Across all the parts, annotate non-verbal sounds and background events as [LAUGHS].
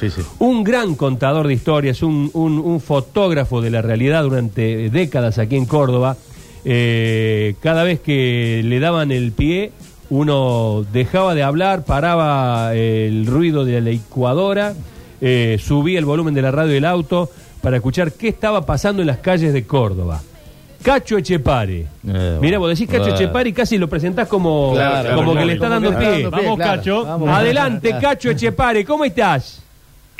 Sí, sí. Un gran contador de historias, un, un- un fotógrafo de la realidad durante décadas aquí en Córdoba. Eh, cada vez que le daban el pie, uno dejaba de hablar, paraba el ruido de la licuadora, eh, subía el volumen de la radio del auto para escuchar qué estaba pasando en las calles de Córdoba. Cacho Echepare. Eh, Mira, vos decís Cacho bueno. Echepare y casi lo presentás como, Claro, como claro, que le está dando pie. dando pie, Vamos, claro. Cacho. Vamos. Adelante, Cacho Echepare. ¿Cómo estás?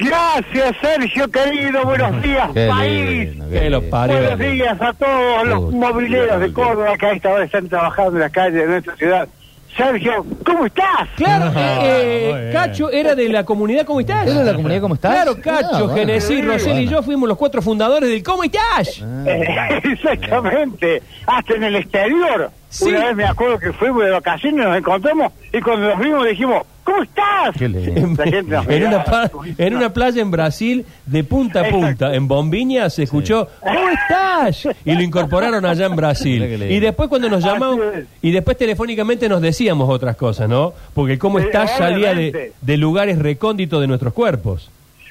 Gracias, Sergio, querido. Buenos días, Qué país. lindo, qué lindo. Buenos días a todos los mobileros de Córdoba que a esta hora están trabajando en las calles de nuestra ciudad. Sergio, ¿cómo estás? Claro, Ah, eh, muy bien. Cacho era de la comunidad ¿Cómo estás? ¿Era de la comunidad Cómo estás? Claro, Cacho, Ah, bueno. Genesí, Sí, Rosel y yo fuimos los cuatro fundadores del ¿Cómo estás? Ah, [LAUGHS] Exactamente, hasta en el exterior. Sí. Una vez me acuerdo que fuimos de vacaciones, nos encontramos y cuando nos vimos dijimos, ¿cómo estás? Qué lindo. En, La gente nos en una pa- en una playa en Brasil, de punta a punta, en Bombiña, se escuchó ¿Cómo estás? Y lo incorporaron allá en Brasil. Mira qué lindo. Y después cuando nos Así llamamos, es. y después telefónicamente nos decíamos otras cosas, ¿no? Porque el ¿Cómo Sí, estás? salía de, obviamente. de lugares recónditos de nuestros cuerpos.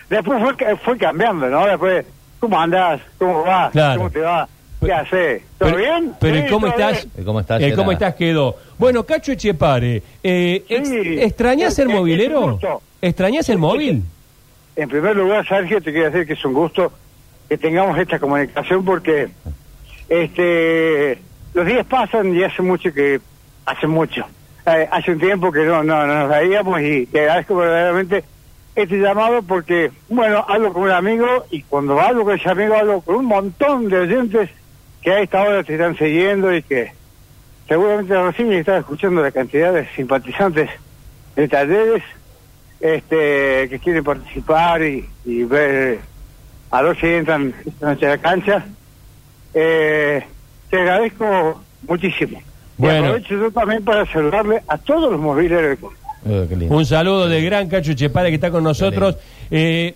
Después fue, fue cambiando, ¿no? Después, ¿cómo andás? ¿Cómo vas? Claro. ¿Cómo te va? ¿Qué haces? ¿Todo Pero- bien? Pero Sí, ¿y cómo estás? bien. Cómo estás era- cómo estás quedó. Bueno, Cacho Echepare, eh, Sí. ¿extrañas Es- el movilero? gusto. ¿Extrañas el móvil? En primer lugar, Sergio, te quiero decir que es un gusto que tengamos esta comunicación porque este los días pasan y hace mucho que hace mucho. Eh, hace un tiempo que no, no, no nos veíamos y te agradezco verdaderamente este llamado porque, bueno, hablo con un amigo y cuando hablo con ese amigo hablo con un montón de oyentes que a esta hora te están siguiendo y que seguramente recién están escuchando la cantidad de simpatizantes de talleres este, que quieren participar y, y ver a los que entran esta noche a la cancha. Eh, te agradezco muchísimo. Bueno. Y aprovecho yo también para saludarle a todos los mobileros de Córdoba. Lindo. Un saludo del gran Cacho Echepare que está con nosotros. Eh,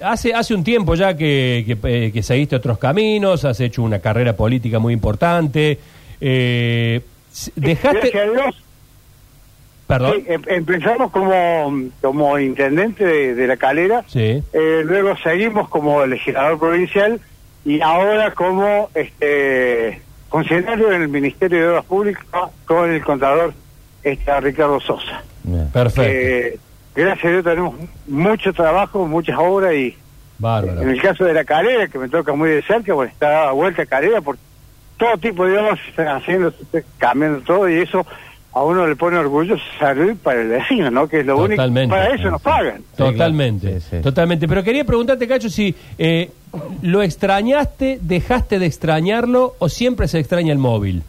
hace, hace un tiempo ya que, que, eh, que seguiste otros caminos, has hecho una carrera política muy importante. Eh, dejaste... Gracias a Dios. Perdón. sí, em- empezamos como, como intendente de, de la calera, Sí. eh, luego seguimos como legislador provincial y ahora como este funcionario en el Ministerio de Obras Públicas con el contador este, Ricardo Sosa. Bien. Perfecto. Eh, gracias a Dios tenemos mucho trabajo, muchas obras y Bárbaro. en el caso de la calera, que me toca muy de cerca, pues está dada vuelta a calera por todo tipo de obras se están haciendo, cambiando todo y eso a uno le pone orgullo servir para el vecino, ¿no? Que es lo Totalmente. único, para eso nos pagan. Totalmente, Sí, sí. totalmente. Pero quería preguntarte, Cacho, si eh, lo extrañaste, dejaste de extrañarlo o siempre se extraña el móvil.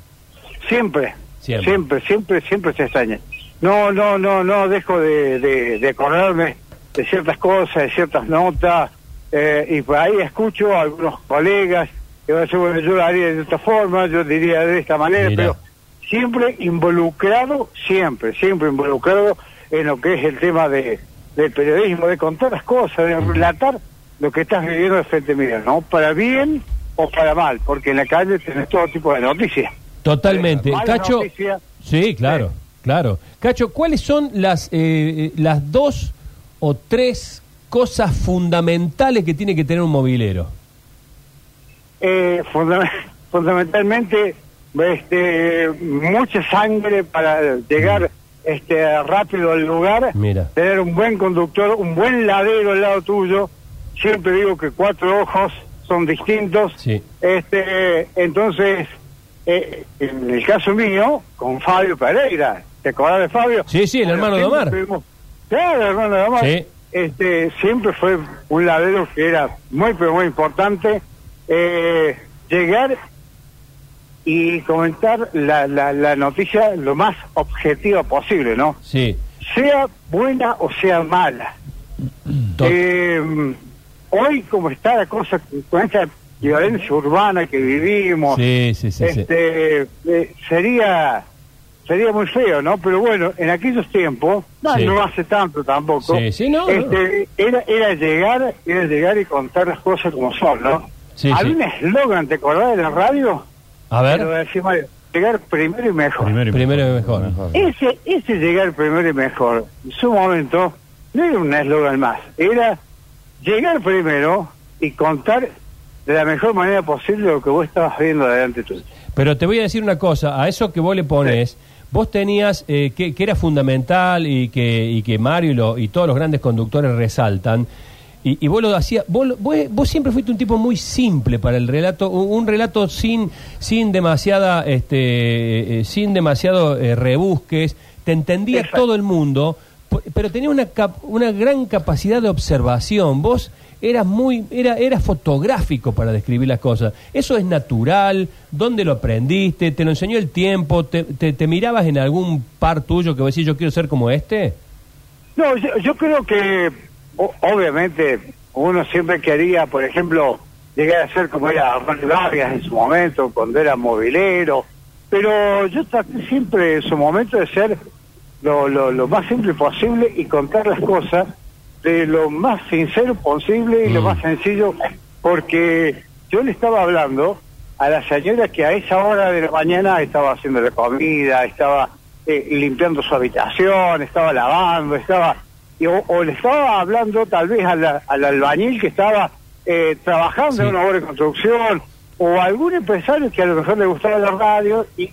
Siempre, Siempre. siempre, siempre, siempre, se extraña. No, no, no, no dejo de, de, de acordarme de ciertas cosas, de ciertas notas, eh, y por ahí escucho a algunos colegas que van a decir, bueno, yo lo haría de esta forma, yo diría de esta manera, Mira. pero siempre involucrado, siempre, siempre involucrado en lo que es el tema de, del periodismo, de contar las cosas, de relatar lo que estás viviendo de frente mío, ¿no? Para bien o para mal, porque en la calle tenés todo tipo de noticias. Totalmente. Malas Cacho, sí, claro, claro. Cacho, ¿cuáles son las, eh, las dos o tres cosas fundamentales que tiene que tener un movilero? Eh, funda- [LAUGHS] fundamentalmente, este, mucha sangre para llegar este, rápido al lugar, Mira. tener un buen conductor, un buen ladero al lado tuyo. Siempre digo que cuatro ojos son distintos. Sí. Este, entonces, eh, en el caso mío, con Fabio Pereira, ¿te acordás de Fabio? Sí, sí, el hermano de Omar. tuvimos- Claro, el hermano de Omar. Sí. Este, siempre fue un ladero que era muy, pero muy importante. Eh, llegar y comentar la, la, la noticia lo más objetiva posible, ¿no? Sí. Sea buena o sea mala. Eh, hoy, como está la cosa con esta violencia urbana que vivimos, sí, sí, sí, sí. este, eh, sería sería muy feo, ¿no? Pero bueno, en aquellos tiempos, no, Sí. no hace tanto tampoco, Sí, sí, no, este, Era, era llegar, era llegar y contar las cosas como son, ¿no? Sí, Había sí. un eslogan, ¿te acordás de la radio? A ver, decía Mario, llegar primero y mejor. primero y mejor. Ese, ese llegar primero y mejor, en su momento, no era un eslogan más, era llegar primero y contar de la mejor manera posible lo que vos estabas viendo adelante tuyo. Pero te voy a decir una cosa, a eso que vos le pones, vos tenías, eh, que, que era fundamental y que, y que Mario y, lo- y todos los grandes conductores resaltan, y, y vos lo hacías, vos, vos, vos siempre fuiste un tipo muy simple para el relato, un, un relato sin, sin demasiada, este, eh, sin demasiado eh, rebusques, te entendía Exacto. todo el mundo, pero tenía una, cap- una gran capacidad de observación. Vos eras muy, era, eras fotográfico para describir las cosas. Eso es natural. ¿Dónde lo aprendiste? ¿Te lo enseñó el tiempo? ¿Te, te, mirabas en algún par tuyo que vos decís yo quiero ser como este? No, yo, yo creo que obviamente uno siempre quería, por ejemplo, llegar a ser como era Ronnie Vargas en su momento, cuando era movilero, pero yo traté siempre en su momento de ser lo, lo, lo más simple posible y contar las cosas de lo más sincero posible y lo Mm. más sencillo, porque yo le estaba hablando a la señora que a esa hora de la mañana estaba haciendo la comida, estaba eh, limpiando su habitación, estaba lavando, estaba y o, o le estaba hablando tal vez a la- al albañil que estaba eh, trabajando Sí. en una obra de construcción o algún empresario que a lo mejor le gustaba la radio y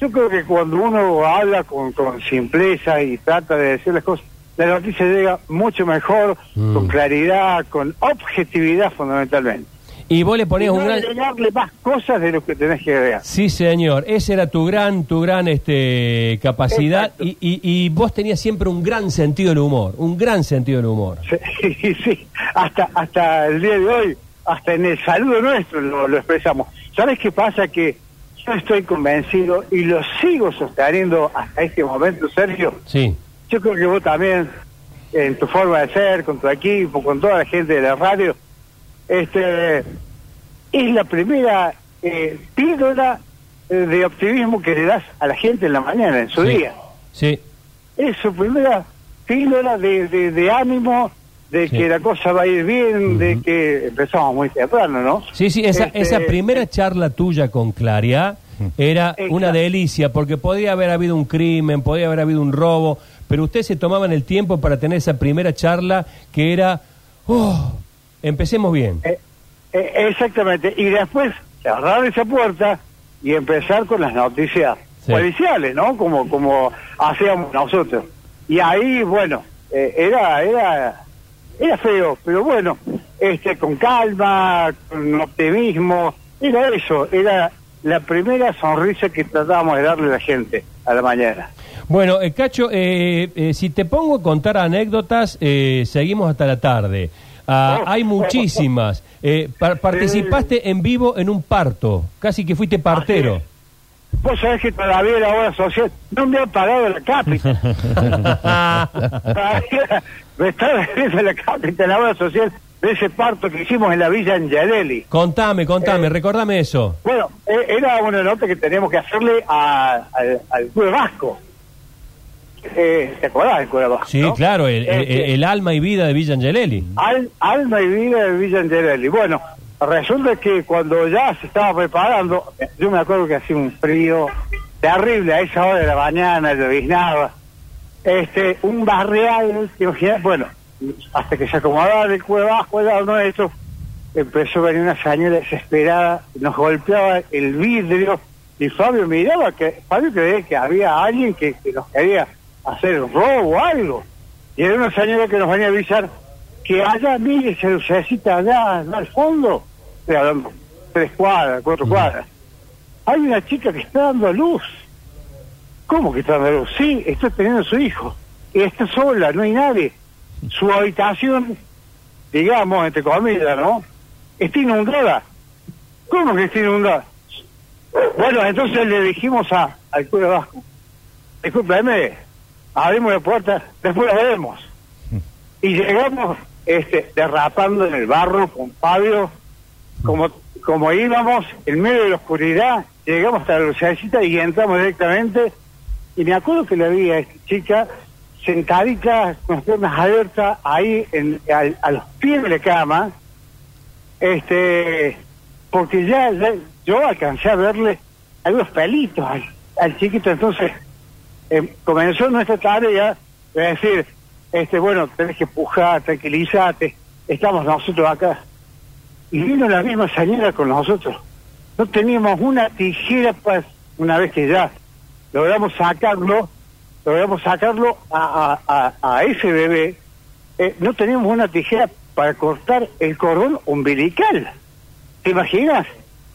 yo creo que cuando uno habla con, con simpleza y trata de decir las cosas, la noticia llega mucho mejor, Mm. con claridad, con objetividad fundamentalmente. Y vos le Y ponías no un gran... agregarle más cosas de lo que tenés que agregar. Sí, señor. Esa era tu gran, tu gran este, capacidad y, y, y vos tenías siempre un gran sentido del humor, un gran sentido del humor. Sí, [LAUGHS] sí, hasta, hasta el día de hoy, hasta en el saludo nuestro lo, lo expresamos. ¿Sabes qué pasa? Que yo estoy convencido y lo sigo sosteniendo hasta este momento, Sergio. Sí. Yo creo que vos también, en tu forma de ser, con tu equipo, con toda la gente de la radio, este es la primera eh, píldora eh, de optimismo que le das a la gente en la mañana, en su sí. día. Sí. Es su primera píldora de, de, de ánimo, de Sí. que la cosa va a ir bien, de que empezamos muy temprano, ¿no? Sí, sí, esa, Este, esa primera charla tuya con Claria era Exacto. una delicia, porque podía haber habido un crimen, podía haber habido un robo, pero ustedes se tomaban el tiempo para tener esa primera charla que era, oh, empecemos bien. Eh, eh, exactamente. Y después cerrar esa puerta y empezar con las noticias Sí. policiales, ¿no? Como como hacíamos nosotros. Y ahí, bueno, eh, era era era feo, pero bueno, este con calma, con optimismo, era eso, era la primera sonrisa que tratábamos de darle a la gente a la mañana. Bueno, eh, Cacho, eh, eh, si te pongo a contar anécdotas, eh, seguimos hasta la tarde. Ah, Oh. hay muchísimas. Eh, par- participaste en vivo en un parto, casi que fuiste partero. Vos sabés que todavía la obra social no me han pagado la cápita. [LAUGHS] [LAUGHS] Me está debiendo la cápita la obra social de ese parto que hicimos en la Villa Angelelli. contame, contame, Eh, recordame eso. Bueno, eh, era una nota que teníamos que hacerle a- al, al Club Vasco. Eh, ¿Te acordás del Club Vasco? Sí, no? claro, el, Este, el alma y vida de Villa Angelelli. Al- alma y vida de Villa Angelelli. Bueno, resulta que cuando ya se estaba preparando, yo me acuerdo que hacía un frío terrible a esa hora de la mañana, lloviznaba. Este, un barrial, bueno, hasta que se acomodaba el cueva abajo al lado nuestro, empezó a venir una señora desesperada, nos golpeaba el vidrio, y Fabio miraba que, Fabio creía que había alguien que, que nos quería hacer robo o algo. Y era una señora que nos venía a avisar que allá, mire, se necesita allá, allá al fondo, hablando tres cuadras, cuatro cuadras, hay una chica que está dando a luz. ¿Cómo que está dando a luz? Sí, está teniendo a su hijo. Y está sola, no hay nadie. Su habitación, digamos, entre comillas, ¿no? Está inundada. ¿Cómo que está inundada? Bueno, entonces le dijimos a, al cura Vasco, discúlpeme, abrimos la puerta, después la veremos. [LAUGHS] Y llegamos este, derrapando en el barro con Fabio, como, como íbamos en medio de la oscuridad, llegamos hasta la lucecita y entramos directamente. Y me acuerdo que la vi a esta chica sentadita con las piernas abiertas ahí en, al- a, los pies de la cama, este, porque ya, ya yo alcancé a verle algunos pelitos al, chiquito, entonces eh, comenzó nuestra tarea de decir, este, bueno, tenés que empujar, tranquilízate, estamos nosotros acá. Y vino la misma señora con nosotros. No teníamos una tijera para, una vez que ya logramos sacarlo, logramos sacarlo a, a, a, a ese bebé, eh, no teníamos una tijera para cortar el cordón umbilical. ¿Te imaginas?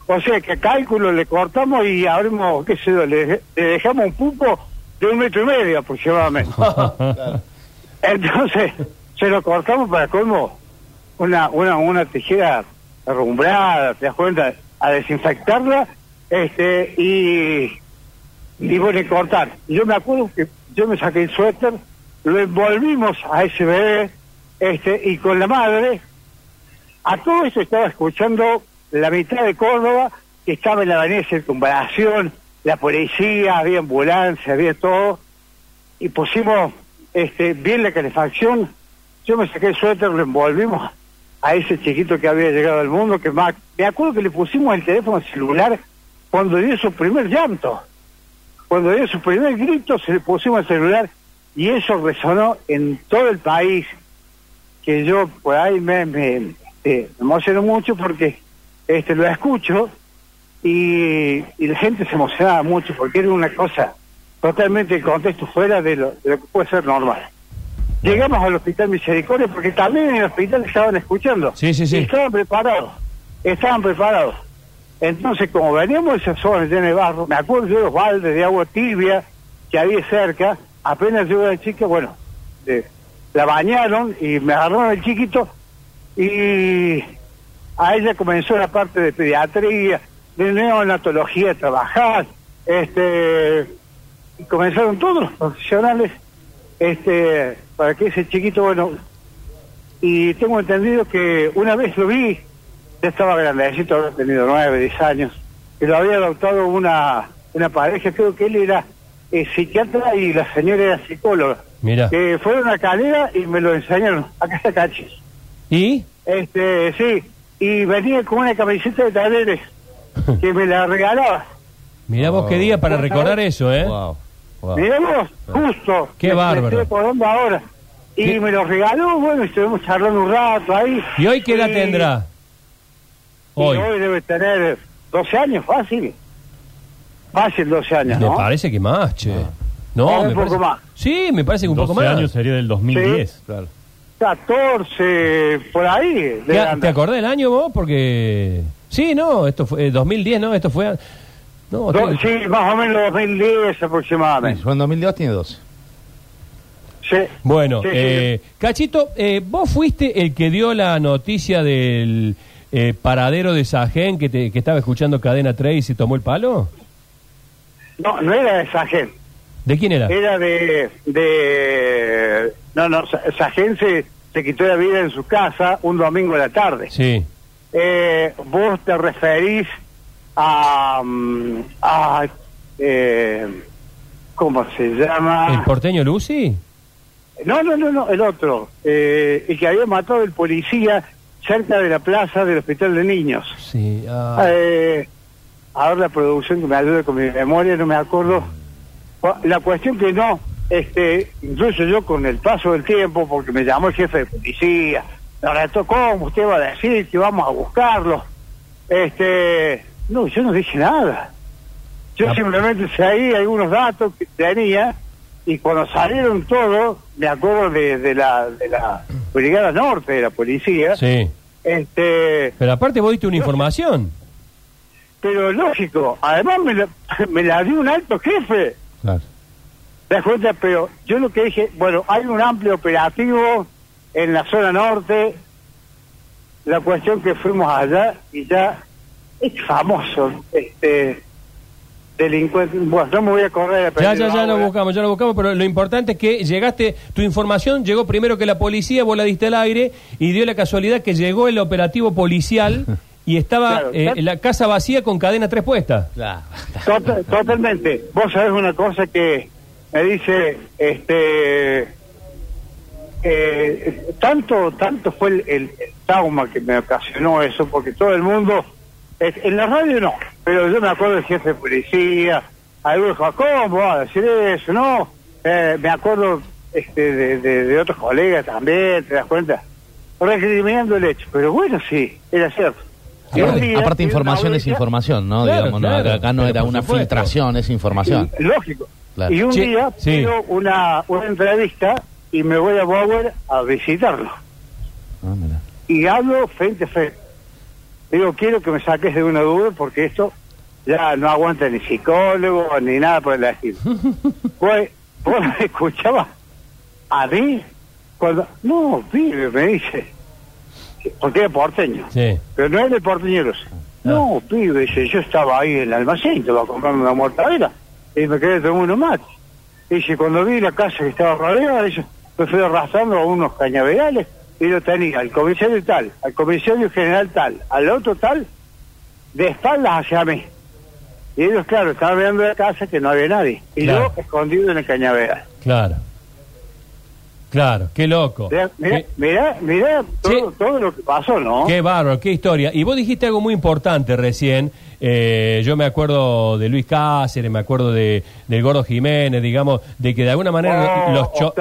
O sea, que cálculo le cortamos y abrimos, qué sé yo, le, le dejamos un pupo de un metro y medio aproximadamente. [LAUGHS] Entonces, se lo cortamos para colmo una, una, una tijera arrumbrada, ¿te das cuenta? A desinfectarla este y, y bueno, y cortar. Yo me acuerdo que yo me saqué el suéter, lo envolvimos a ese bebé este y con la madre, a todo eso estaba escuchando la mitad de Córdoba, que estaba en la avenida circunvalación, la policía, había ambulancia, había todo, y pusimos este bien la calefacción, yo me saqué el suéter, lo envolvimos a ese chiquito que había llegado al mundo, que más, me acuerdo que le pusimos el teléfono celular cuando dio su primer llanto, cuando dio su primer grito se le pusimos el celular y eso resonó en todo el país, que yo por ahí me, me, me emociono mucho porque este lo escucho y, y la gente se emocionaba mucho porque era una cosa totalmente el contexto fuera de lo, de lo que puede ser normal. Llegamos al Hospital Misericordia porque también en el hospital estaban escuchando. Sí, sí, sí. Y estaban preparados, estaban preparados. Entonces, como veníamos de esa zona llena de barro, me acuerdo yo de los baldes de agua tibia que había cerca, apenas llegó la chica, bueno, la bañaron y me agarraron el chiquito y a ella comenzó la parte de pediatría, de neonatología trabajar, este y comenzaron todos los profesionales este para que ese chiquito bueno y tengo entendido que una vez lo vi ya estaba grandecito había tenido nueve diez años que lo había adoptado una una pareja creo que él era eh, psiquiatra y la señora era psicóloga Mira. que fueron a Calera y me lo enseñaron acá está Cachis ¿Y? este sí y venía con una camiseta de talleres [LAUGHS] que me la regalaba Mirá vos qué día para recordar eso, ¿eh? Wow. wow. Miremos, justo. Qué me- me bárbaro. estoy ahora. Y ¿Qué? me lo regaló, bueno, y estuvimos charlando un rato ahí. ¿Y hoy qué edad Y- tendrá? Y Hoy. hoy debe tener 12 años, fácil. Fácil 12 años, Me ¿no? parece que más, che. No, Ah, un me poco parece- más. Sí, me parece que un 12 poco más. años sería del 2010. Claro. 14, por ahí. debe ¿Te, andar. acordás del año vos? Porque... Sí, no, esto fue... eh, 2010, ¿no? Esto fue... No, Do- tengo- sí, más o menos 2010 Sí, aproximadamente. Juan 2002 tiene 12. Sí. Bueno, Sí, sí. eh, Cachito, eh, vos fuiste el que dio la noticia del eh, paradero de Sajén que, te- que estaba escuchando Cadena 3 y tomó el palo. No, no era de esa gente. ¿De quién era? Era de... de no, no, Sa- esa gente se, se quitó la vida en su casa un domingo de la tarde. Sí. eh, vos te referís a, mm, a eh, ¿cómo se llama? ¿El porteño Lucy? No, no, no, no, el otro, eh, el que había matado el policía cerca de la plaza del hospital de niños. Sí. ah. Eh, ahora la producción que me ayude con mi memoria, no me acuerdo. La cuestión que no, este, incluso yo con el paso del tiempo, porque me llamó el jefe de policía, me retó, ¿cómo usted va a decir que vamos a buscarlo? Este, no, yo no dije nada. Yo Ah. simplemente seguí algunos datos que tenía y cuando salieron todos, me acuerdo de, de la de la Brigada Norte de la policía, Sí. Este Pero aparte vos diste una información. pero lógico, además me la, [LAUGHS] me la dio un alto jefe. Claro. ¿Te das cuenta? Pero yo lo que dije, bueno, hay un amplio operativo en la zona norte. La cuestión que fuimos allá y ya es famoso, este delincuente. Bueno, no me voy a correr. Ya, ya, ya lo buscamos, ya lo buscamos, pero lo importante es que llegaste, tu información llegó primero que la policía, vos la diste al aire y dio la casualidad que llegó el operativo policial y estaba Claro, eh, la casa vacía con cadena tres puestas. Claro. Tota- totalmente. Vos sabés una cosa que me dice, este, eh, tanto, tanto fue el, el- el trauma que me ocasionó eso, porque todo el mundo, eh, en la radio no, pero yo me acuerdo del jefe de policía, algunos dijo, ¿cómo va a decir eso? No, Eh, me acuerdo este, de, de- de otros colegas también, ¿te das cuenta? recriminando el hecho. Pero bueno, sí, era cierto. Aparte, día, información es información, ¿no? Claro, Digamos, no, claro, acá no pero era una supuesto. filtración, es información. Lógico. Claro. Y un día sí. pido una, una entrevista y me voy a Bower a visitarlo. Ah, mira. Y hablo frente a frente. Digo, quiero que me saques de una duda porque esto ya no aguanta ni psicólogo ni nada por el estilo. [LAUGHS] pues, vos me escuchabas a mí cuando... No, pibe, me dice. Porque era porteño. Sí. Pero no era el porteñero. No, pibe, dice, yo estaba ahí en el almacén, te iba a comprar una mortadela y me quedé tomando uno más. Dice, cuando vi la casa que estaba rodeada, dice, me fui arrastrando a unos cañaverales y lo tenía al comisario tal, al comisario general tal, al otro tal, de espaldas hacia mí. Y ellos, claro, estaban mirando la casa que no había nadie. Y Claro. yo escondido en el cañaveral. Claro. Claro, qué loco. Mirá, mirá, Qué, mirá, mirá todo, Sí. todo lo que pasó, ¿no? qué bárbaro, qué historia. Y vos dijiste algo muy importante recién. Eh, yo me acuerdo de Luis Cáceres, me acuerdo de del Gordo Jiménez, digamos, de que de alguna manera Oh, los cho-.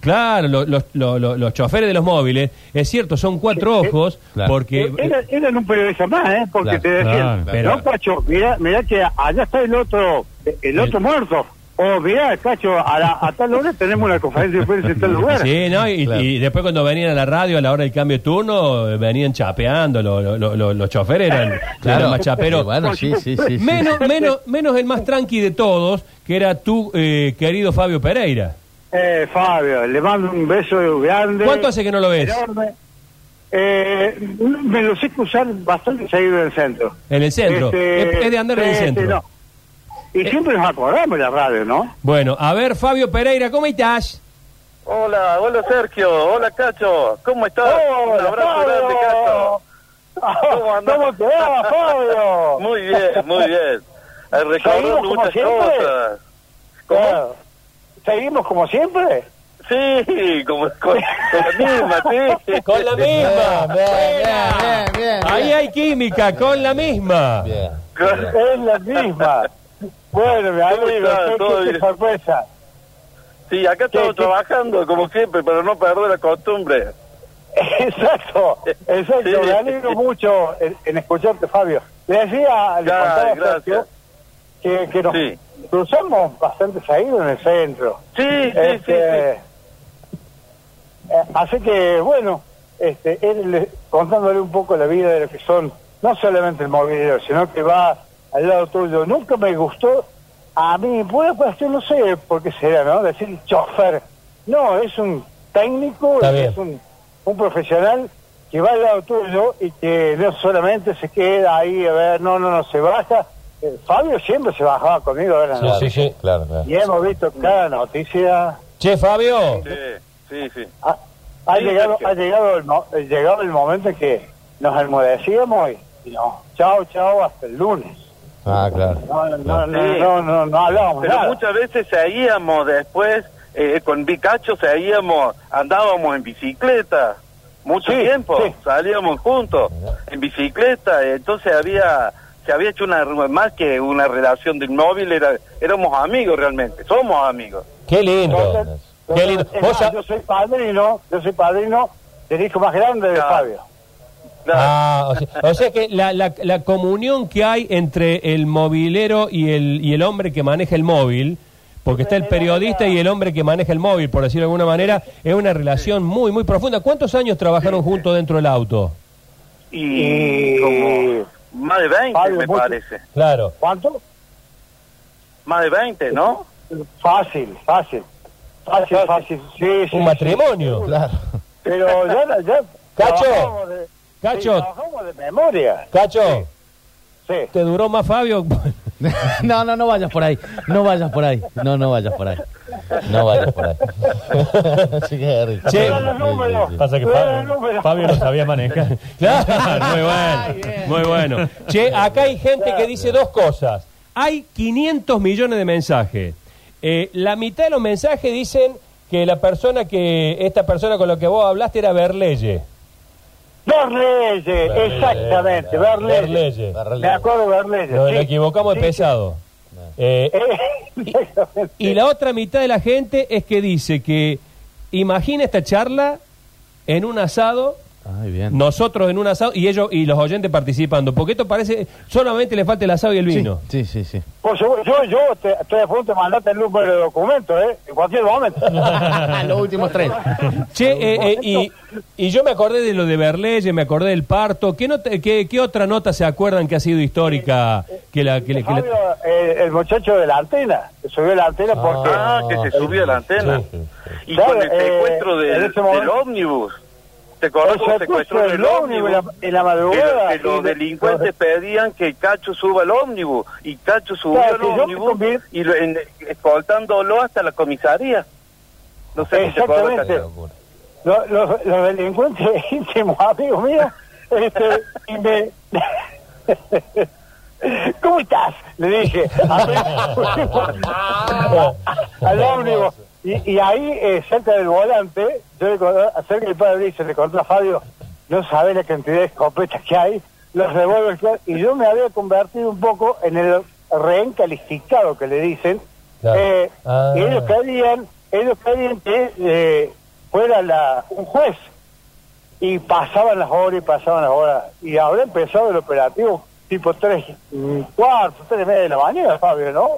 Claro, lo- los, lo- lo- los choferes de los móviles, es cierto, son cuatro Sí, ojos, claro. porque... Era- eran un periodista más, ¿eh? Porque Claro, te decían, claro, pero- no, Cacho, mira, mira que allá está el otro, el otro muerto. O mira, Cacho, a, la- a tal hora tenemos una conferencia de prensa en tal lugar. Sí, ¿no? Y, Claro. y después cuando venían a la radio a la hora del cambio de turno, venían chapeando, lo- lo- lo- lo- los choferes eran, eran [LAUGHS] más chaperos. Bueno, sí, sí, sí. sí. Menos, menos, menos el más tranqui de todos, que era tu eh, querido Fabio Pereira. Eh, Fabio, le mando un beso grande. ¿Cuánto hace que no lo ves? Enorme. Eh, me lo sé cruzar bastante seguido en el centro. En el centro. Este, es, es de andar en el este, centro. no. Y siempre nos acordamos de la radio, ¿no? Bueno, a ver, Fabio Pereira, ¿cómo estás? Hola, hola Sergio, hola Cacho, ¿cómo estás? Un abrazo grande, Cacho. ¿Cómo andás? ¿Cómo te va, Fabio? Muy bien, muy bien. Eh, Recordando ¿Seguimos como muchas siempre? cosas. ¿Cómo? Claro. ¿Seguimos como siempre? Sí, como con, con la misma, sí. Con la misma. Bien, bien, bien, bien, bien. Ahí hay química, con la misma. Bien. Con- Es la misma. Bueno, mi amigo, ¿Todo qué- sorpresa. Sí, acá estamos trabajando como siempre, pero no perder la costumbre. [LAUGHS] Exacto, exacto. Sí. Me alegro mucho en, en escucharte, Fabio. Le decía, le contaba gracias. Que, que nos Sí. cruzamos bastante seguido en el centro. Sí, sí, sí, Este, sí. eh, así que, bueno, este, él le- contándole un poco la vida de lo que son, no solamente el movilero, sino que va al lado tuyo. Nunca me gustó, a mí, buena cuestión, no sé por qué será, ¿no? Decir chofer. No, es un técnico, es un, un profesional que va al lado tuyo y que no solamente se queda ahí a ver, no, no, no, se baja. Eh, Fabio siempre se bajaba conmigo a ver Sí, noticias. sí, sí. Claro, claro. Y hemos visto cada noticia. Che, Fabio. Sí, sí, sí. Ha, ha Sí, llegado, ha llegado el, mo- eh, llegado el momento en que nos enmudecíamos y, y no, chao, chao, hasta el lunes. Ah, claro. No, no, no, no, Sí. no, no, no hablábamos Pero nada. muchas veces seguíamos después, eh, con Bicacho seguíamos, andábamos en bicicleta, mucho Sí, tiempo, sí. salíamos juntos en bicicleta, entonces había, se había hecho una, más que una relación de inmóvil, era, éramos amigos realmente, somos amigos. Qué lindo. Entonces, Qué lindo. más, yo soy padrino, yo soy padrino del hijo más grande de Claro. Fabio. Claro. Ah, o sea, o sea que la, la, la comunión que hay entre el movilero y el, y el hombre que maneja el móvil, porque está el periodista y el hombre que maneja el móvil, por decirlo de alguna manera, es una relación muy, muy profunda. ¿Cuántos años trabajaron juntos dentro del auto? Y, como más de 20 Fabio, me mucho. parece, Claro. ¿Cuánto? más de 20, ¿no? Fácil, fácil. Fácil, fácil. Sí, sí, Un sí. matrimonio. Claro. Pero ya, ya Cacho. Cacho. sí, de memoria. Cacho, Sí. ¿te duró más Fabio? [LAUGHS] No, no, no vayas por ahí. No vayas por ahí. No, no vayas por ahí. No vayas por ahí. [LAUGHS] Sí, que. Pasa que Fabio. Fabio no sabía manejar. [LAUGHS] Claro, muy bueno, muy bueno. Che, acá hay gente que dice dos cosas. Hay 500 millones de mensajes. Eh, la mitad de los mensajes dicen que la persona que, esta persona con la que vos hablaste era Berleye. Berleye, exactamente, Berleye. Berleye. Me acuerdo de Berleye. Nos sí. lo equivocamos de Sí, pesado. Eh. Exactamente. y la otra mitad de la gente es que dice que imagina esta charla en un asado Ay, bien. nosotros en un asado y ellos y los oyentes participando, porque esto parece solamente le falta el asado y el Sí, vino. Sí, sí, sí. Pues yo, yo, yo te- estoy a punto de mandarte el número de documento, ¿eh? En cualquier momento. [LAUGHS] Los últimos tres. Che, eh, eh, y, y yo me acordé de lo de Berleye, me acordé del parto. ¿Qué, nota- qué, qué otra nota se acuerdan que ha sido histórica? Que la, que eh, el muchacho de la antena, que subió la antena porque... Ah, que se subió a la antena. Y Claro, con el eh, secuestro en del, ese momento- del ómnibus. ¿Te acordás El cómo secuestro secuestró del el ómnibus en la- en madrugada. que los delincuentes [LAUGHS] pedían que Cacho suba al ómnibus. Y Cacho subió Claro, al ómnibus y lo, en- escoltándolo hasta la comisaría. No sé si Exactamente. Cacho. Los, los- los delincuentes [LAUGHS] íntimos amigos míos, este, y me... [LAUGHS] ¿Cómo estás? Le dije. Al ómnibus. Y, y ahí, eh, cerca del volante, yo le cerca del padre dice, le conté a Fabio, no sabe la cantidad de escopetas que hay, los revólveres que hay, y yo me había convertido un poco en el rehén calificado que le dicen, Claro. eh, Ah. y ellos querían, ellos querían que eh, fuera la, un juez, y pasaban las horas y pasaban las horas, y habrá empezado el operativo tipo tres mm, cuarto, tres y media de la mañana, Fabio, ¿no?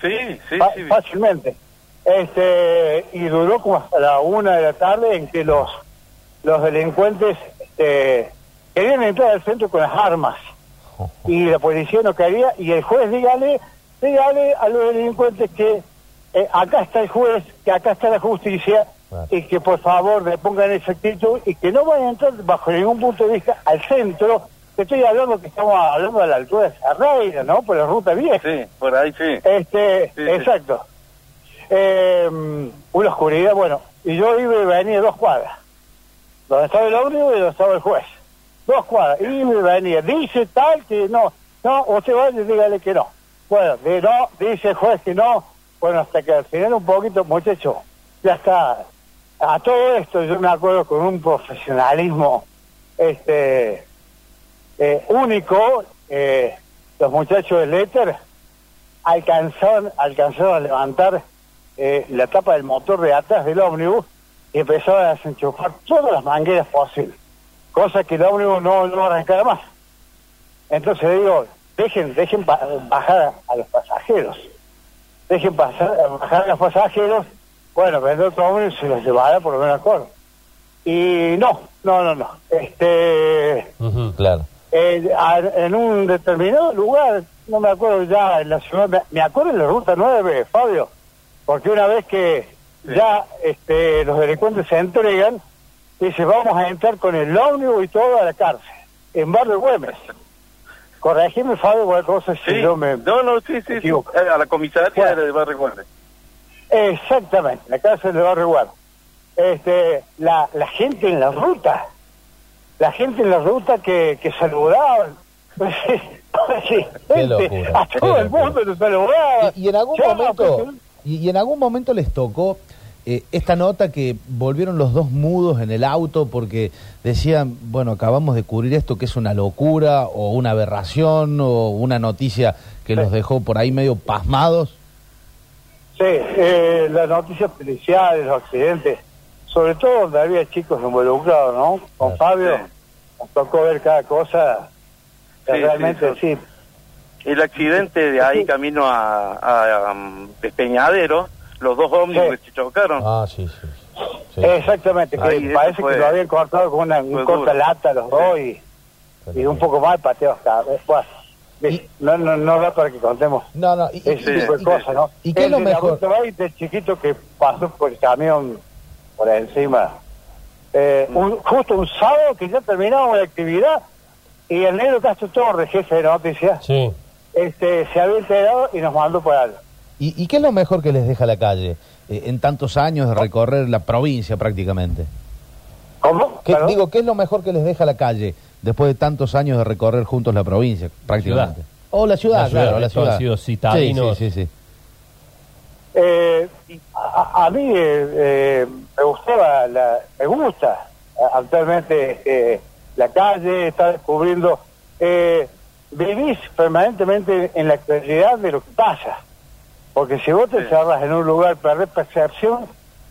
Sí, sí, Fa- sí. fácilmente. Este, y duró como hasta la una de la tarde en que los, los delincuentes este, querían entrar al centro con las armas. Y la policía no quería, y el juez dígale, dígale a los delincuentes que eh, acá está el juez, que acá está la justicia, y que por favor le pongan esa actitud y que no vayan a entrar bajo ningún punto de vista al centro. Te estoy hablando que estamos hablando a la altura de Sarreira, ¿no? Por la ruta vieja. Sí, por ahí sí. Este, Sí, sí. Eh, una oscuridad, bueno, y yo iba y venía dos cuadras. Donde estaba el ómnibus y donde estaba el juez. Dos cuadras, iba y venía. Dice tal que no, no, usted vaya y dígale que no. Bueno, de no, dice el juez que no. Bueno, hasta que al final un poquito, muchacho, ya está. A todo esto yo me acuerdo con un profesionalismo este eh, único, eh, los muchachos del éter alcanzaron, alcanzaron a levantar eh, la tapa del motor de atrás del ómnibus y empezaron a desenchufar todas las mangueras posibles, cosa que el ómnibus no, no arrancara más. Entonces digo, dejen, dejen ba- bajar a, los pasajeros, dejen pasar, bajar a los pasajeros, bueno, vender otro ómnibus y se los llevará por lo menos a Córdoba. Y no, no, no, no. Este. Claro. eh, a- en un determinado lugar, no me acuerdo ya en la ciudad, me, me acuerdo en la ruta 9, Fabio, porque una vez que ya este, los delincuentes se entregan, dice, vamos a entrar con el ómnibus y todo a la cárcel, en Barrio Güemes. Corregime, Fabio, cualquier cosa si Sí. yo me... No, no, sí, sí. Eh, A la comisaría Bueno. de Barrio Guardia. Exactamente, la cárcel de Barrio Guardia. Este, la, la gente en la ruta, la gente en la ruta que, que saludaban. [LAUGHS] Sí, Qué gente, locura, a todo el mundo lo saludaba. Y, y en algún momento pues, y, y en algún momento les tocó eh, esta nota que volvieron los dos mudos en el auto porque decían, bueno, acabamos de cubrir esto que es una locura o una aberración o una noticia que los dejó por ahí medio pasmados. Sí, eh, las noticias policiales, los accidentes, sobre todo donde había chicos involucrados, ¿no? Con Fabio Sí. nos tocó ver cada cosa que Sí, realmente sí, sí. El accidente de ahí camino a, a, um, Despeñadero, los dos ómnibus Sí. que chocaron. Ah, sí, sí. sí. Exactamente, que Ahí, parece fue- que lo habían cortado con una un corta lata los dos y, y un poco más pateo hasta después. Y- No, no, no da para que contemos No, no, y, ese y- tipo de cosas, ¿no? ¿Y qué es lo mejor? Ruta 20, el chiquito que pasó por el camión por encima. Eh, un- justo un sábado que ya terminábamos la actividad y el negro Castro Torres, jefe de noticias, Sí. Este, se había enterado y nos mandó por algo. ¿Y, y qué es lo mejor que les deja la calle eh, en tantos años de recorrer la provincia prácticamente? ¿Cómo? ¿Qué- ¿Perdón? digo, ¿qué es lo mejor que les deja la calle después de tantos años de recorrer juntos la provincia prácticamente? Ciudad. O la ciudad, La ciudad, claro, la esto ha ciudad. sido citadinos. Sí, sí, sí, sí. Eh, a, a mí eh, eh, me gustaba, la, me gusta eh, actualmente eh, la calle, está descubriendo, eh, vivís permanentemente en la actualidad de lo que pasa, porque si vos te Sí. cerras en un lugar, perdés percepción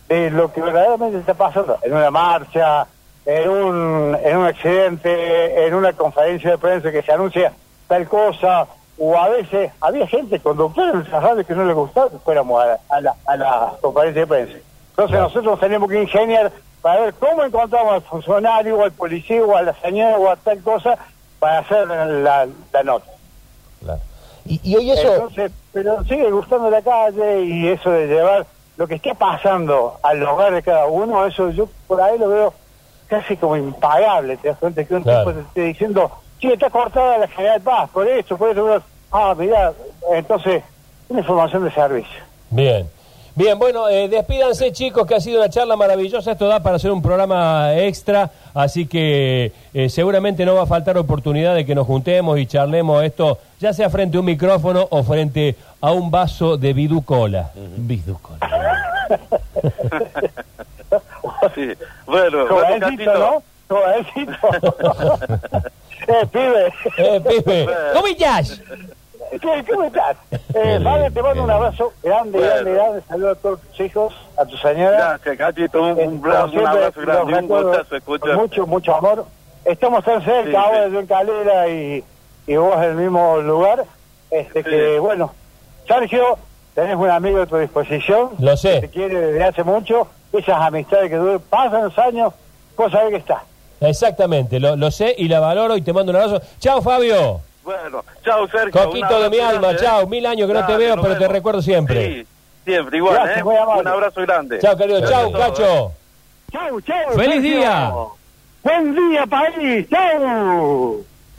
de lo que verdaderamente está pasando, en una marcha, en un, en un accidente, en una conferencia de prensa que se anuncia tal cosa, o a veces había gente, conductores de nuestras radios que no les gustaba que fuéramos a, a la, a la conferencia de prensa. Entonces nosotros tenemos que ingeniar para ver cómo encontramos al funcionario, o al policía, o a la señora, o a tal cosa, para hacer la, la nota. Claro. Y, y hoy eso... Entonces, pero sigue gustando la calle y eso de llevar lo que esté pasando al hogar de cada uno, eso yo por ahí lo veo casi como impagable, te das cuenta que un Claro. tipo te esté diciendo, sí, está cortada la General Paz, por eso, por eso, uno, ah, mira, entonces, una información de servicio. Bien. Bien, bueno, eh, despídanse chicos, que ha sido una charla maravillosa. Esto da para hacer un programa extra, así que eh, seguramente no va a faltar oportunidad de que nos juntemos y charlemos esto, ya sea frente a un micrófono o frente a un vaso de viducola. Biduco. [LAUGHS] Sí. Bueno, bueno, Jovencito, Catito. ¿no? [LAUGHS] [LAUGHS] Eh, pibe. Eh, Pipe, ¿cómo estás? ¿Qué- ¿Cómo estás? [LAUGHS] Eh, Fabián, te mando un abrazo grande, Bueno. grande, grande. Saludos a todos tus hijos, a tu señora. Gracias, Catito. Un, Eh, un, abrazo, un grande. Un gustazo. Mucho, mucho amor. Estamos tan cerca Sí, ahora, sí. yo en Calera y, y vos en el mismo lugar. Este Sí. que, bueno, Sergio, tenés un amigo a tu disposición. Lo sé. que Te quiere desde hace mucho. Esas amistades que duran, pasan los años, vos sabés que está. Exactamente, lo, lo sé y la valoro y te mando un abrazo. Chao, Fabio. Bueno, chao, Sergio. Coquito de mi alma, grande, ¿eh? chao. Mil años que no te veo, pero te recuerdo siempre. Sí, siempre, igual, Gracias, ¿eh? Un abrazo grande. Chao, querido. Chao, a todos, ¿eh? Cacho. Chau, chau. ¡Feliz Sergio. día! Buen día, país. Chau.